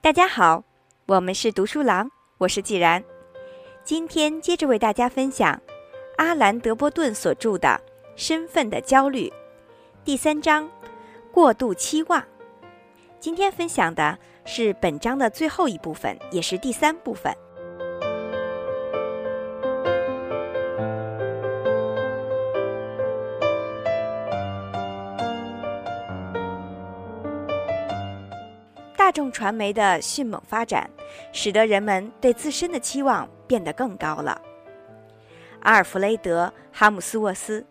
大家好，我们是读书郎，我是季然。今天接着为大家分享阿兰·德波顿所著的《身份的焦虑》第三章“过度期望”。今天分享的是本章的最后一部分，也是第三部分。大众传媒的迅猛发展，使得人们对自身的期望变得更高了。阿尔弗雷德·哈姆斯沃斯，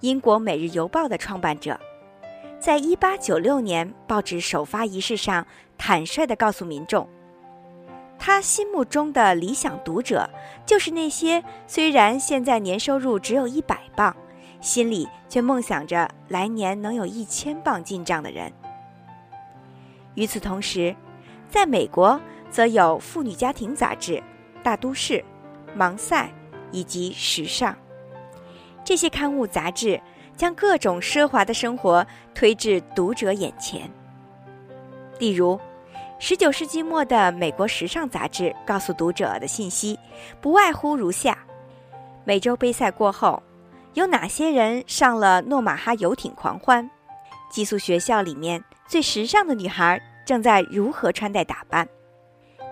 英国《每日邮报》的创办者，在一八九六年报纸首发仪式上坦率地告诉民众，他心目中的理想读者就是那些虽然现在年收入只有一百磅，心里却梦想着来年能有一千磅进账的人。与此同时，在美国则有妇女家庭杂志、大都市、盲赛以及时尚。这些刊物杂志将各种奢华的生活推至读者眼前。例如十九世纪末的美国时尚杂志告诉读者的信息，不外乎如下：美洲杯赛过后，有哪些人上了诺马哈游艇狂欢？寄宿学校里面。最时尚的女孩正在如何穿戴打扮？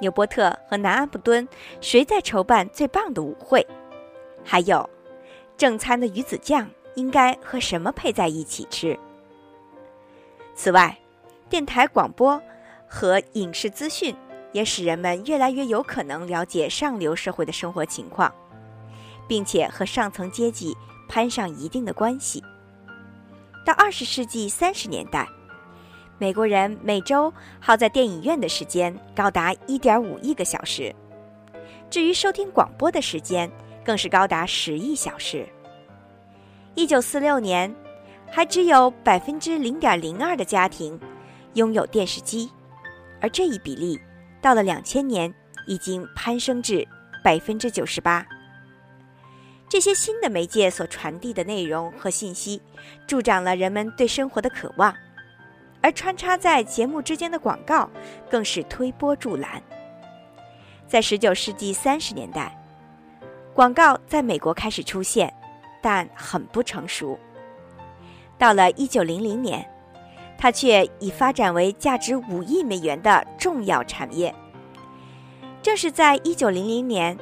纽波特和南安普敦谁在筹办最棒的舞会？还有，正餐的鱼子酱应该和什么配在一起吃？此外，电台广播和影视资讯也使人们越来越有可能了解上流社会的生活情况，并且和上层阶级攀上一定的关系。到二十世纪三十年代。美国人每周耗在电影院的时间高达1.5亿个小时，至于收听广播的时间，更是高达10亿小时。1946年，还只有百分之0.02的家庭拥有电视机，而这一比例到了2000年已经攀升至百分之98。这些新的媒介所传递的内容和信息，助长了人们对生活的渴望。而穿插在节目之间的广告，更是推波助澜。在十九世纪三十年代，广告在美国开始出现，但很不成熟。到了一九零零年，它却已发展为价值五亿美元的重要产业。正是在一九零零年，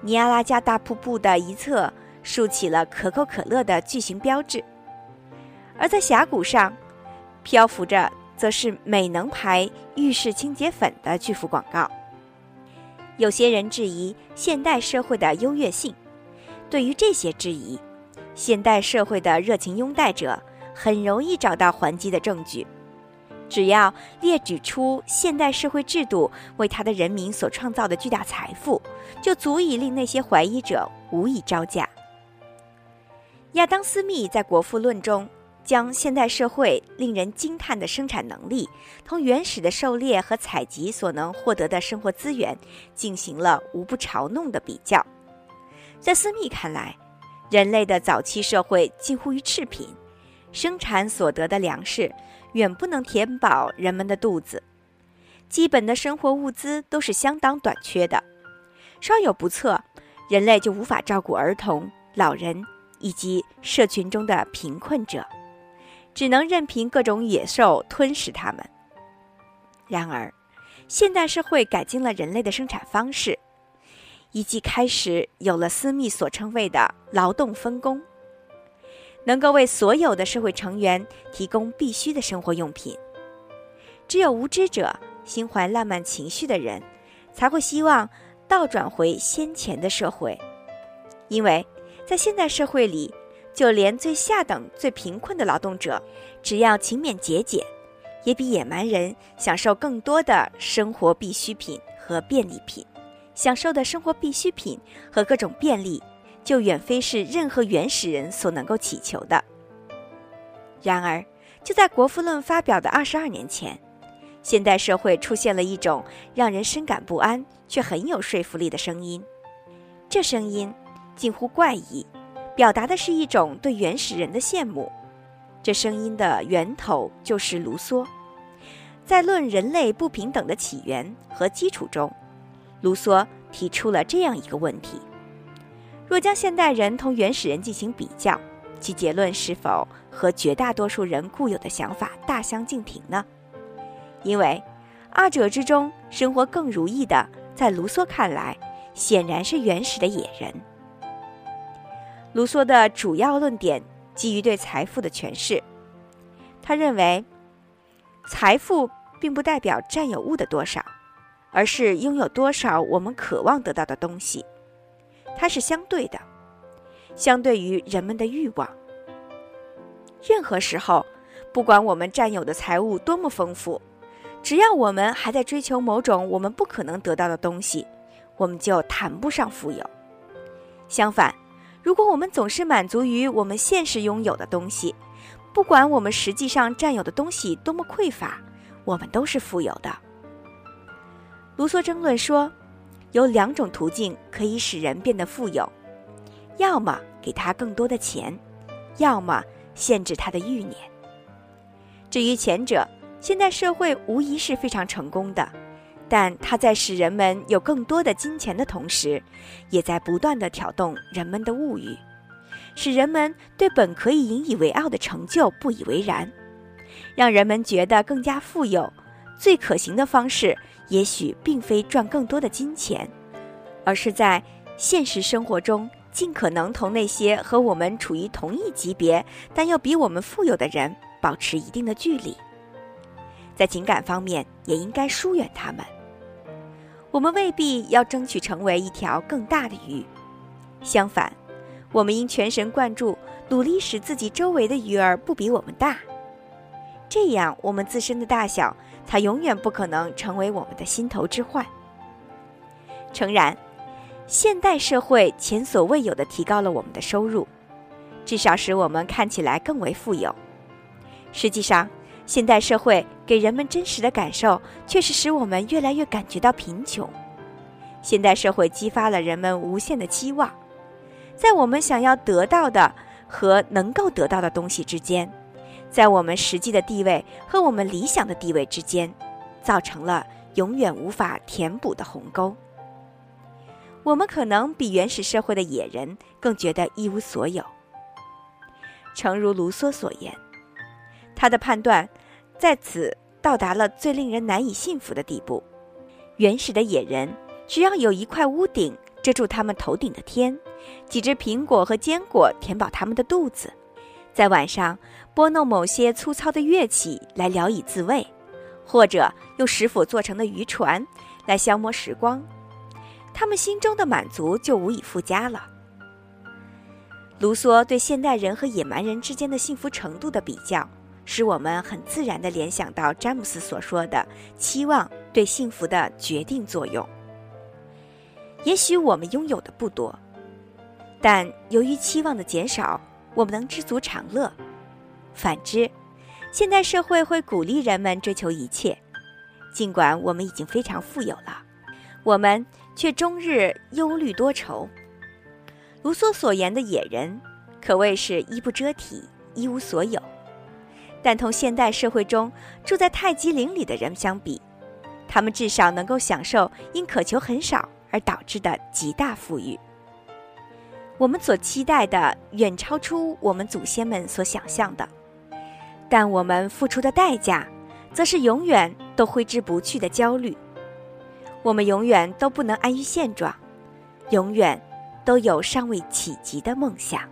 尼亚拉加大瀑布的一侧竖起了可口可乐的巨型标志，而在峡谷上。漂浮着，则是美能牌浴室清洁粉的巨幅广告。有些人质疑现代社会的优越性，对于这些质疑，现代社会的热情拥戴者很容易找到还击的证据。只要列举出现代社会制度为他的人民所创造的巨大财富，就足以令那些怀疑者无以招架。亚当·斯密在《国富论》中。将现代社会令人惊叹的生产能力同原始的狩猎和采集所能获得的生活资源进行了无不嘲弄的比较。在斯密看来，人类的早期社会近乎于赤贫，生产所得的粮食远不能填饱人们的肚子，基本的生活物资都是相当短缺的。稍有不测，人类就无法照顾儿童、老人以及社群中的贫困者。只能任凭各种野兽吞噬它们。然而，现代社会改进了人类的生产方式，以及开始有了私密所称谓的劳动分工，能够为所有的社会成员提供必需的生活用品。只有无知者、心怀浪漫情绪的人，才会希望倒转回先前的社会，因为在现代社会里。就连最下等、最贫困的劳动者，只要勤勉节俭，也比野蛮人享受更多的生活必需品和便利品。享受的生活必需品和各种便利，就远非是任何原始人所能够祈求的。然而，就在《国富论》发表的二十二年前，现代社会出现了一种让人深感不安却很有说服力的声音。这声音近乎怪异，表达的是一种对原始人的羡慕。这声音的源头就是卢梭。在《论人类不平等的起源和基础》中，卢梭提出了这样一个问题：若将现代人同原始人进行比较，其结论是否和绝大多数人固有的想法大相径庭呢？因为二者之中，生活更如意的，在卢梭看来，显然是原始的野人。卢梭的主要论点基于对财富的诠释，他认为，财富并不代表占有物的多少，而是拥有多少我们渴望得到的东西，它是相对的，相对于人们的欲望。任何时候，不管我们占有的财物多么丰富。只要我们还在追求某种我们不可能得到的东西，我们就谈不上富有。相反，如果我们总是满足于我们现实拥有的东西，不管我们实际上占有的东西多么匮乏，我们都是富有的。卢梭争论说，有两种途径可以使人变得富有：要么给他更多的钱，要么限制他的欲念。至于前者，现代社会无疑是非常成功的，但它在使人们有更多的金钱的同时，也在不断的挑动人们的物欲，使人们对本可以引以为傲的成就不以为然，让人们觉得更加富有。最可行的方式，也许并非赚更多的金钱，而是在现实生活中尽可能同那些和我们处于同一级别但又比我们富有的人保持一定的距离。在情感方面，也应该疏远他们。我们未必要争取成为一条更大的鱼，相反，我们应全神贯注，努力使自己周围的鱼儿不比我们大。这样，我们自身的大小才永远不可能成为我们的心头之患。诚然，现代社会前所未有的提高了我们的收入，至少使我们看起来更为富有。实际上，现代社会给人们真实的感受，却是使我们越来越感觉到贫穷。现代社会激发了人们无限的期望，在我们想要得到的和能够得到的东西之间，在我们实际的地位和我们理想的地位之间，造成了永远无法填补的鸿沟。我们可能比原始社会的野人更觉得一无所有。诚如卢梭所言。他的判断在此到达了最令人难以信服的地步：原始的野人只要有一块屋顶遮住他们头顶的天，几只苹果和坚果填饱他们的肚子，在晚上拨弄某些粗糙的乐器来聊以自慰，或者用石斧做成的渔船来消磨时光，他们心中的满足就无以复加了。卢梭对现代人和野蛮人之间的幸福程度的比较。使我们很自然地联想到詹姆斯所说的期望对幸福的决定作用。也许我们拥有的不多，但由于期望的减少，我们能知足常乐。反之，现代社会会鼓励人们追求一切，尽管我们已经非常富有了，我们却终日忧虑多愁。卢梭所言的野人，可谓是衣不遮体，一无所有。但同现代社会中住在太极陵里的人相比，他们至少能够享受因渴求很少而导致的极大富裕。我们所期待的远超出我们祖先们所想象的，但我们付出的代价，则是永远都挥之不去的焦虑。我们永远都不能安于现状，永远都有尚未企及的梦想。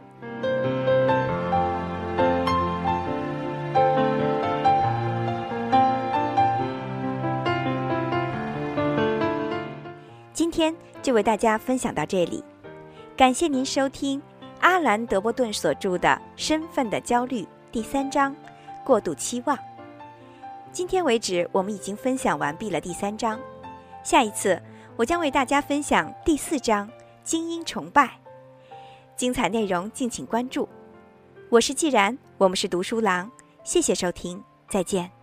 今天就为大家分享到这里，感谢您收听阿兰·德波顿所著的《身份的焦虑》第三章“过度期望”。今天为止，我们已经分享完毕了第三章，下一次我将为大家分享第四章“精英崇拜”。精彩内容敬请关注。我是既然，我们是读书郎，谢谢收听，再见。